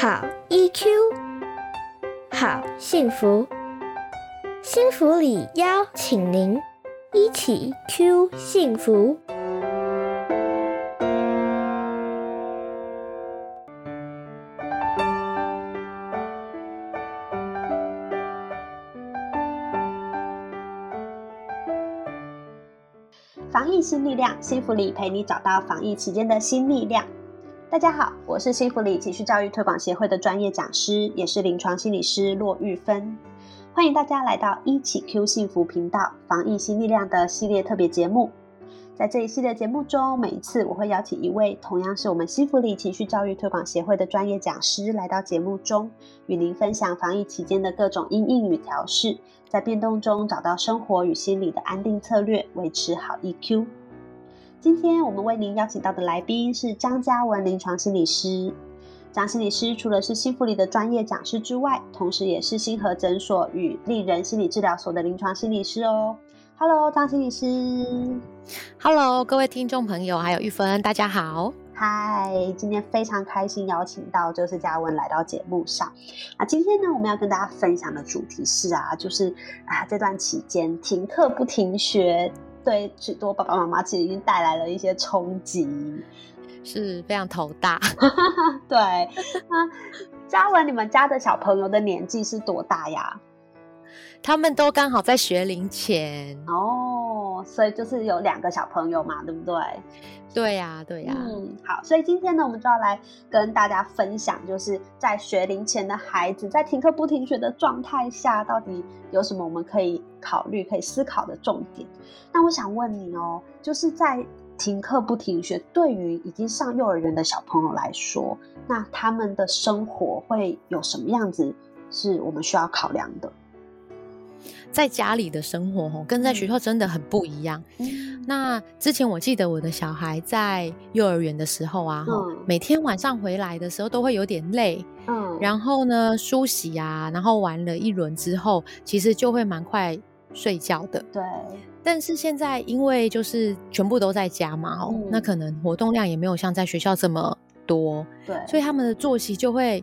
好 EQ，好幸福，幸福里邀请您一起 Q 幸福。防疫新力量，幸福里陪你找到防疫期间的新力量。大家好，我是幸福里情绪教育推广协会的专业讲师，也是临床心理师骆玉芬。欢迎大家来到一起 Q 幸福频道防疫新力量的系列特别节目。在这一系列节目中，每一次我会邀请一位同样是我们幸福里情绪教育推广协会的专业讲师来到节目中，与您分享防疫期间的各种因应与调试，在变动中找到生活与心理的安定策略，维持好 EQ。今天我们为您邀请到的来宾是张嘉文临床心理师。张心理师除了是幸福里的专业讲师之外，同时也是星河诊所与丽人心理治疗所的临床心理师哦。Hello，张心理师。Hello，各位听众朋友，还有玉芬，大家好。嗨，今天非常开心邀请到就是嘉文来到节目上。啊，今天呢我们要跟大家分享的主题是啊，就是啊这段期间停课不停学，对许多爸爸妈妈其实已经带来了一些冲击。是非常头大。对，那嘉文，你们家的小朋友的年纪是多大呀？他们都刚好在学龄前。哦，所以就是有两个小朋友嘛，对不对？对呀、对呀、嗯，好，所以今天呢，我们就要来跟大家分享，就是在学龄前的孩子在停课不停学的状态下，到底有什么我们可以考虑、可以思考的重点。那我想问你哦，就是在停课不停学，对于已经上幼儿园的小朋友来说，那他们的生活会有什么样子是我们需要考量的？在家里的生活吼，跟在学校真的很不一样。那之前我记得我的小孩在幼儿园的时候啊，嗯。每天晚上回来的时候都会有点累，嗯，然后呢梳洗啊，然后玩了一轮之后，其实就会蛮快睡觉的。对，但是现在因为就是全部都在家嘛，哦，嗯。那可能活动量也没有像在学校这么多，对，所以他们的作息就会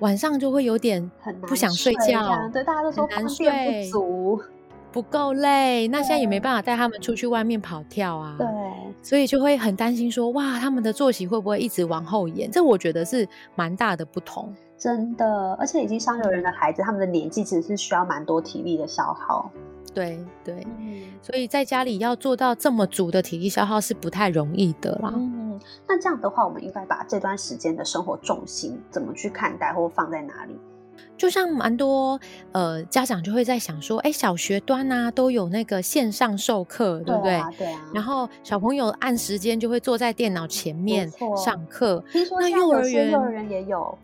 晚上就会有点不想睡这觉样，对，大家都说睡不足，不够累。那现在也没对办法带他们出去外面跑跳啊，对，所以就会很担心说，哇，他们的作息会不会一直往后延？这我觉得是蛮大的不同。真的，而且已经上幼儿园的孩子，他们的年纪其实是需要蛮多体力的消耗。对对，嗯所以在家里要做到这么足的体力消耗是不太容易的啦。嗯，那这样的话，我们应该把这段时间的生活重心怎么去看待，或放在哪里？就像蛮多呃家长就会在想说，哎，小学端啊都有那个线上授课，对不对？啊，对啊。然后小朋友按时间就会坐在电脑前面上课，听说那幼儿园也有，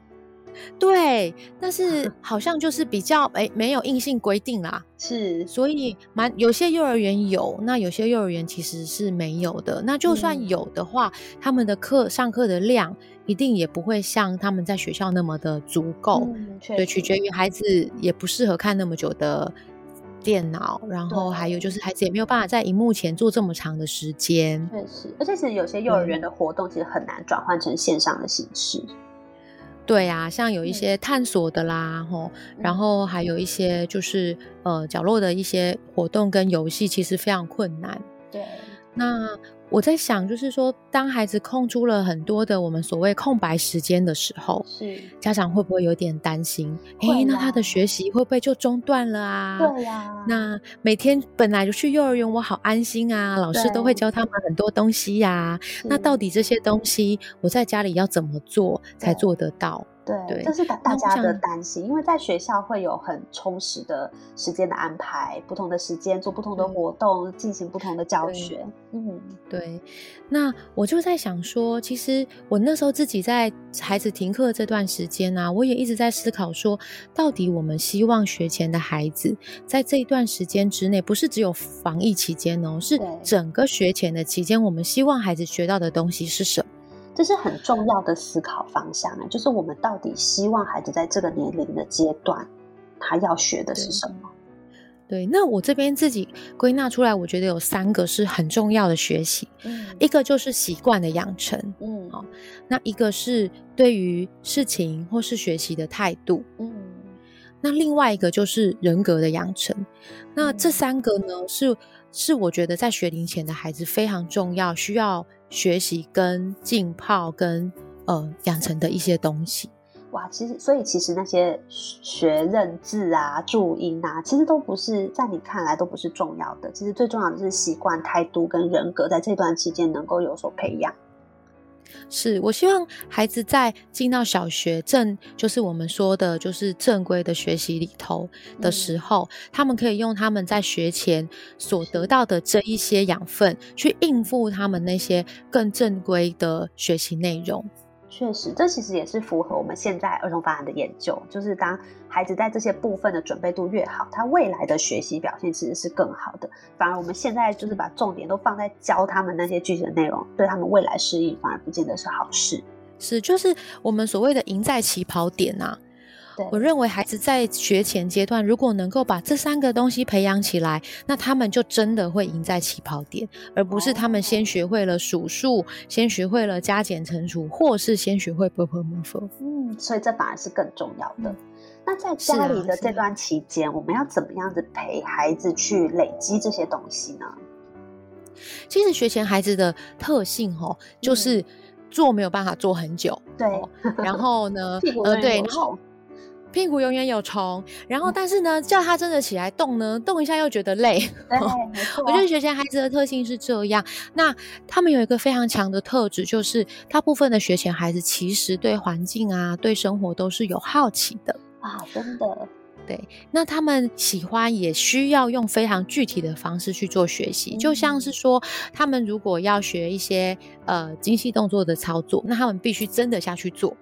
对，但是 好像就是比较哎没有硬性规定啦，是所以蛮有些幼儿园有，那有些幼儿园其实是没有的。那就嗯算有的话，他们的课上课的量一定也不会像他们在学校那么的足够。嗯，对，取决于孩子也不适合看那么久的电脑，然后还有就是孩子也没有办法在荧幕前坐这么长的时间。确实，而且其实有些幼儿园的活动其实很难转换成线上的形式。对啊，像有一嗯。些探索的啦，吼，然嗯。后还有一些就是呃角落的一些活动跟游戏，其实非常困难。对，那我在想，就是说，当孩子空出了很多的我们所谓空白时间的时候，是，家长会不会有点担心？会诶，那他的学习会不会就中断了啊？对呀、那每天本来就去幼儿园，我好安心啊，老师都会教他们很多东西呀、那到底这些东西我在家里要怎么做才做得到？对，对这是大大家的想担心，因为在学校会有很充实的时间的安排，不同的时间做不同的活动，进行不同的教学。嗯，对，那我就在想说，其实我那时候自己在孩子停课这段时间呢、我也一直在思考说，到底我们希望学前的孩子在这一段时间之内，不是只有防疫期间哦，是整个学前的期间，我们希望孩子学到的东西是什么？这是很重要的思考方向啊，就是我们到底希望孩子在这个年龄的阶段，他要学的是什么？对，那我这边自己归纳出来，我觉得有三个是很重要的学习，嗯一个就是习惯的养成，嗯好那一个是对于事情或是学习的态度，嗯那另外一个就是人格的养成。那这嗯三个呢，是是我觉得在学龄前的孩子非常重要，需要学习跟浸泡跟呃养成的一些东西。哇，其实所以其实那些学认字啊、注音啊，其实都不是在你看来都不是重要的。其实最重要的是习惯、态度跟人格，在这段期间能够有所培养。是我希望孩子在进到小学正，就是我们说的，就是正规的学习里头的时候，他们可以用他们在学前所得到的这一些养分，去应付他们那些更正规的学习内容。确实，这其实也是符合我们现在儿童发展的研究，就是当孩子在这些部分的准备度越好，他未来的学习表现其实是更好的。反而我们现在就是把重点都放在教他们那些具体的内容，对他们未来适应反而不见得是好事。是，就是我们所谓的赢在起跑点啊。对，我认为孩子在学前阶段，如果能够把这三个东西培养起来，那他们就真的会赢在起跑点，而不是他们先学会了数数，先学会了加减乘除，或是先学会 b p m f。嗯，所以这反而是更重要的。嗯那在家里的这段期间，我们要怎么样子陪孩子去累积这些东西呢？其实学前孩子的特性哦，就是做没有办法做很久，对，哦然后呢 呃，对，然后虫屁股永远有虫，然后嗯但是呢，叫他真的起来动呢，动一下又觉得累。我觉得学前孩子的特性是这样，那他们有一个非常强的特质，就是大部分的学前孩子其实对环境啊、对生活都是有好奇的。啊，真的，对，那他们喜欢也需要用非常具体的方式去做学习，就像是说，他们如果要学一些呃精细动作的操作，那他们必须真的下去做。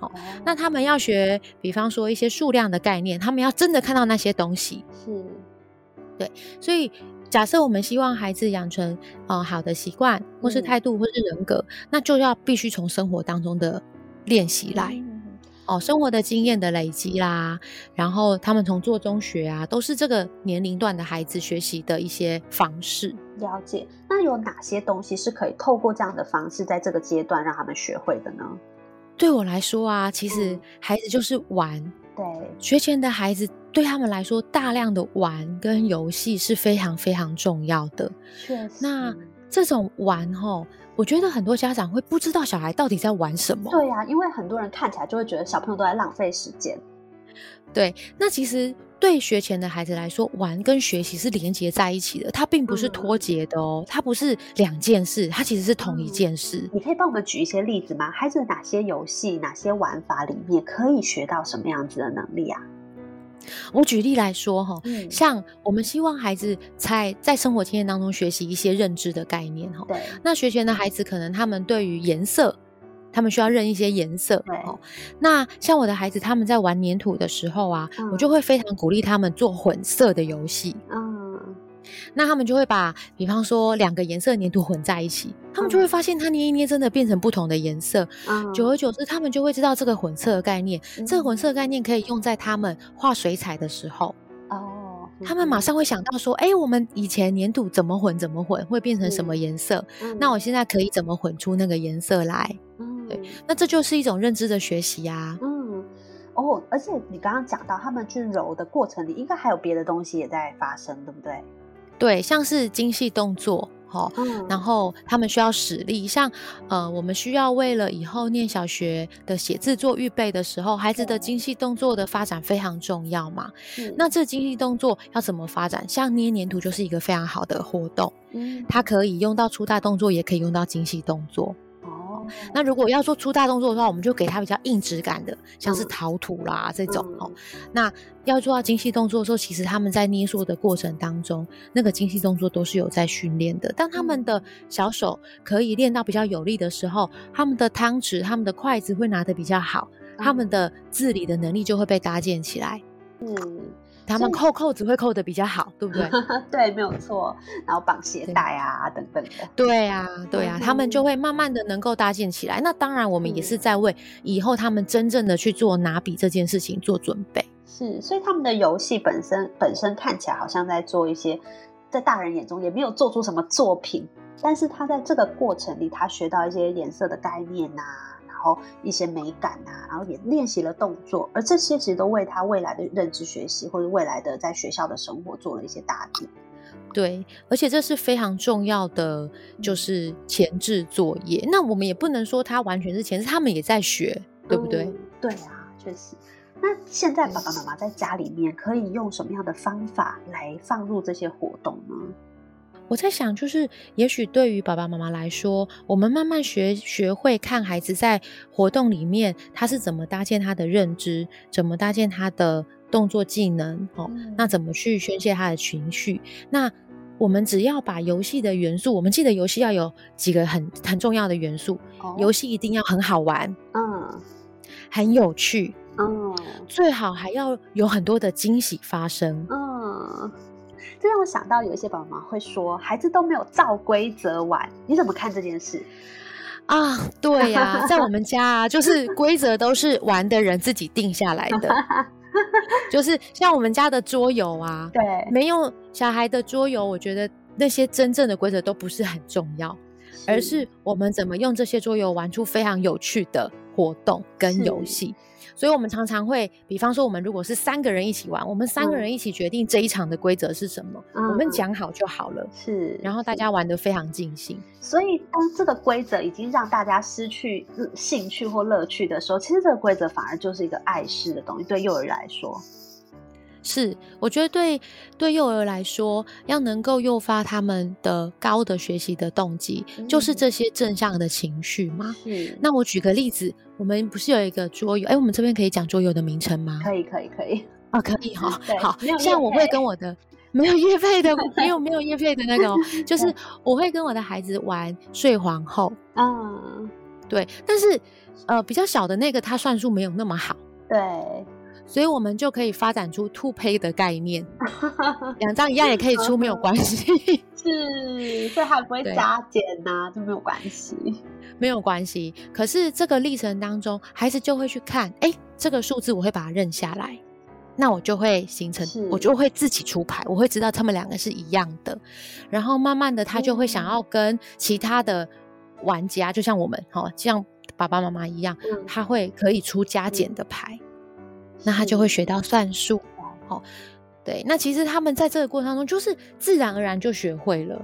哦那他们要学，比方说一些数量的概念，他们要真的看到那些东西。是对所以，假设我们希望孩子养成呃好的习惯，或是嗯态度，或是人格，那就要必须从生活当中的练习来。嗯哦，生活的经验的累积啦，然后他们从做中学啊，都是这个年龄段的孩子学习的一些方式。了解。那有哪些东西是可以透过这样的方式，在这个阶段让他们学会的呢？对我来说啊，其实嗯孩子就是玩，对，学前的孩子对他们来说，大量的玩跟游戏是非常非常重要的。确实。那这种玩吼，我觉得很多家长会不知道小孩到底在玩什么。对呀、因为很多人看起来就会觉得小朋友都在浪费时间。对，那其实对学前的孩子来说，玩跟学习是连接在一起的，它并不是嗯脱节的哦，它不是两件事，它其实是同一嗯件事。你可以帮我们举一些例子吗？孩子哪些游戏、哪些玩法里面可以学到什么样子的能力啊？我举例来说哈，嗯像我们希望孩子在在生活经验当中学习一些认知的概念哈，对，那学前的孩子可能他们对于颜色。他们需要认一些颜色。那像我的孩子，他们在玩粘土的时候啊，嗯我就会非常鼓励他们做混色的游戏。嗯，那他们就会把，比方说两个颜色的粘土混在一起，他们就会发现它捏一捏真的变成不同的颜色。嗯久而久之，他们就会知道这个混色的概念。这个混嗯色的概念可以用在他们画水彩的时候，哦，他们马上会想到说：，哎、我们以前粘土怎么混怎么混，会变成什么颜色？嗯那我现在可以怎么混出那个颜色来？嗯对那这就是一种认知的学习啊。嗯哦，而且你刚刚讲到他们去揉的过程里，应该还有别的东西也在发生，对不对？对，像是精细动作，哈、嗯然后他们需要使力，像呃，我们需要为了以后念小学的写字做预备的时候，孩子的精细动作的发展非常重要嘛。是那这精细动作要怎么发展？像捏黏土就是一个非常好的活动，嗯它可以用到粗大动作，也可以用到精细动作。哦，那如果要做粗大动作的话，我们就给它比较硬质感的，像是嗯陶土啦这种哦嗯。那要做到精细动作的时候，其实他们在捏塑的过程当中，那个精细动作都是有在训练的。当他们的小手可以练到比较有力的时候，他们的汤匙、他们的筷子会拿得比较好，他们的自理的能力就会被搭建起来。嗯，他们扣扣子会扣的比较好，对不对？对，没有错。然后绑鞋对带啊等等的，对呀、对呀、他们就嗯会慢慢的能够搭建起来。那当然，我们也是嗯在为以后他们真正的去做拿笔这件事情做准备。是，所以他们的游戏本身本身看起来好像在做一些，在大人眼中也没有做出什么作品，但是他在这个过程里，他学到一些颜色的概念呐、然后一些美感啊、然后也练习了动作，而这些其实都为他未来的认知学习或者未来的在学校的生活做了一些打底。对，而且这是非常重要的，就是前置作业。那我们也不能说他完全是前置，他们也在学，对不对？嗯对啊，确实。那现在爸爸妈妈在家里面可以用什么样的方法来放入这些活动呢？我在想，就是也许对于爸爸妈妈来说，我们慢慢学学会看孩子在活动里面他是怎么搭建他的认知，怎么搭建他的动作技能，哦，嗯那怎么去宣泄他的情绪？那我们只要把游戏的元素，我们记得游戏要有几个很很重要的元素，哦游戏一定要很好玩、嗯很有趣，嗯最好还要有很多的惊喜发生。嗯，这让我想到有一些爸爸妈妈会说，孩子都没有照规则玩，你怎么看这件事？啊，对呀、在我们家啊，就是规则都是玩的人自己定下来的，就是像我们家的桌游啊，对，没有小孩的桌游，我觉得那些真正的规则都不是很重要，而是我们怎么用这些桌游玩出非常有趣的活动跟游戏。所以，我们常常会，比方说，我们如果是三个人一起玩，我们三个嗯人一起决定这一场的规则是什么，我们嗯讲好就好了，是，然后大家玩得非常尽兴。所以，当这个规则已经让大家失去呃兴趣或乐趣的时候，其实这个规则反而就是一个碍事的东西。对幼儿来说，是，我觉得对对幼儿来说，要能够诱发他们的高的学习的动机，就是嗯这些正向的情绪嘛。是那我举个例子，我们不是有一个桌游？哎，我们这边可以讲桌游的名称吗？可以，可以，可以。啊，可以哈、对好，像我会跟我的没有叶配的，没有 没有叶配的那个、哦，就是我会跟我的孩子玩睡皇后，嗯，对，但是呃比较小的那个他算术没有那么好。对，所以我们就可以发展出兔胚的概念，两张一样也可以出，没有关系，是，所以还不会加减呐、就没有关系。没有关系。可是这个历程当中，孩子就会去看，哎，这个数字我会把它认下来，那我就会形成，我就会自己出牌，我会知道他们两个是一样的，然后慢慢的他就会想要跟其他的玩家，就像我们，哈、像爸爸妈妈一样，嗯他会可以出加减的牌，那他就会学到算术。哦，对，那其实他们在这个过程当中，就是自然而然就学会了。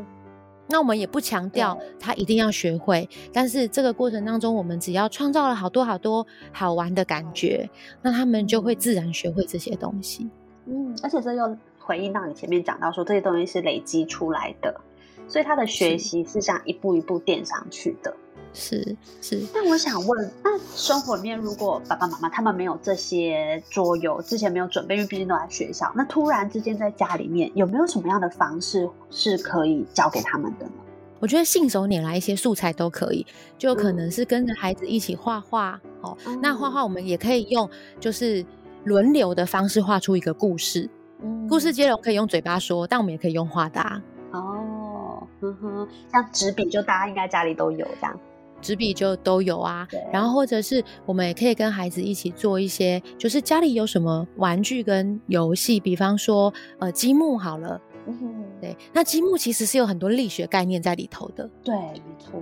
那我们也不强调他一定要学会，但是这个过程当中，我们只要创造了好多好多好玩的感觉，那他们就会自然学会这些东西。嗯，而且这又回应到你前面讲到说这些东西是累积出来的，所以他的学习是这样一步一步垫上去的。是是，那我想问，那生活里面如果爸爸妈妈他们没有这些桌游，之前没有准备，因为毕竟都在学校，那突然之间在家里面有没有什么样的方式是可以教给他们的呢？我觉得信手拈来一些素材都可以，就可能嗯是跟着孩子一起画画哦。嗯那画画我们也可以用就是轮流的方式画出一个故事，嗯故事接龙可以用嘴巴说，但我们也可以用画的啊。哦，呵呵，像纸笔就大家应该家里都有这样。纸笔就都有啊，然后或者是我们也可以跟孩子一起做一些，就是家里有什么玩具跟游戏，比方说呃积木好了，嗯哼，对，那积木其实是有很多力学概念在里头的，对，没错。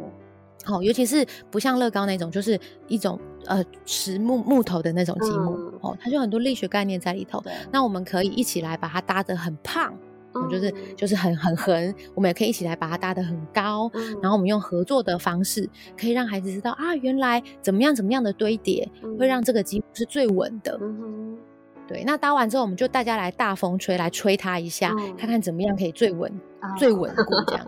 好、尤其是不像乐高那种，就是一种呃实木木头的那种积木、嗯哦，它就很多力学概念在里头。那我们可以一起来把它搭得很胖，哦就是嗯就是很很横，我们也可以一起来把它搭得很高。嗯然后我们用合作的方式，可以让孩子知道啊，原来怎么样怎么样的堆叠会让这个积木是最稳的。嗯，对，那搭完之后，我们就大家来大风吹，来吹它一下，嗯看看怎么样可以最稳、啊最稳固这样。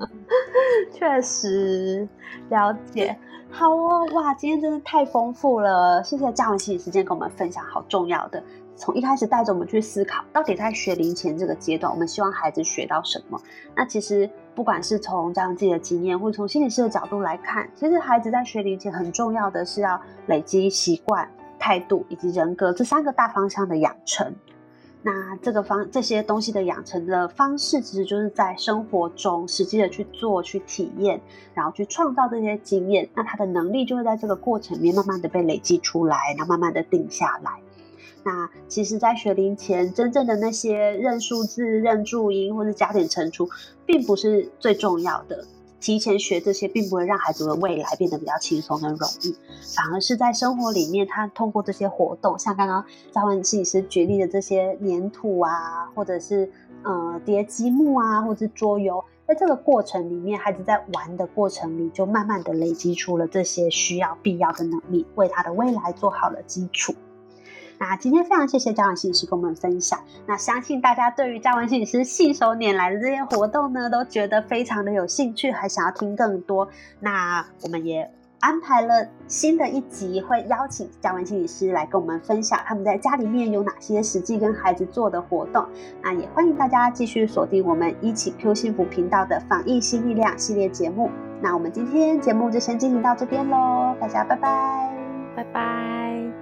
确实了解。好哦，哇，今天真的太丰富了，谢谢嘉文心理时间跟我们分享好重要的，从一开始带着我们去思考，到底在学龄前这个阶段，我们希望孩子学到什么。那其实不管是从家长自己的经验，或者从心理师的角度来看，其实孩子在学龄前很重要的是要累积习惯、态度以及人格这三个大方向的养成。那这个方这些东西的养成的方式，其实就是在生活中实际的去做、去体验，然后去创造这些经验。那他的能力就会在这个过程里面慢慢的被累积出来，然后慢慢的定下来。那其实，在学龄前，真正的那些认数字、认注音或者加减乘除，并不是最重要的。提前学这些，并不会让孩子的未来变得比较轻松跟容易，反而是在生活里面，他通过这些活动，像刚刚张文心理师举例的这些粘土啊，或者是呃叠积木啊，或者是桌游，在这个过程里面，孩子在玩的过程里，就慢慢的累积出了这些需要必要的能力，为他的未来做好了基础。那今天非常谢谢嘉文心理师跟我们分享。那相信大家对于嘉文心理师信手拈来的这些活动呢，都觉得非常的有兴趣，还想要听更多。那我们也安排了新的一集，会邀请嘉文心理师来跟我们分享他们在家里面有哪些实际跟孩子做的活动。那也欢迎大家继续锁定我们一起 Q 幸福频道的防疫新力量系列节目。那我们今天节目就先进行到这边喽，大家拜拜，拜拜。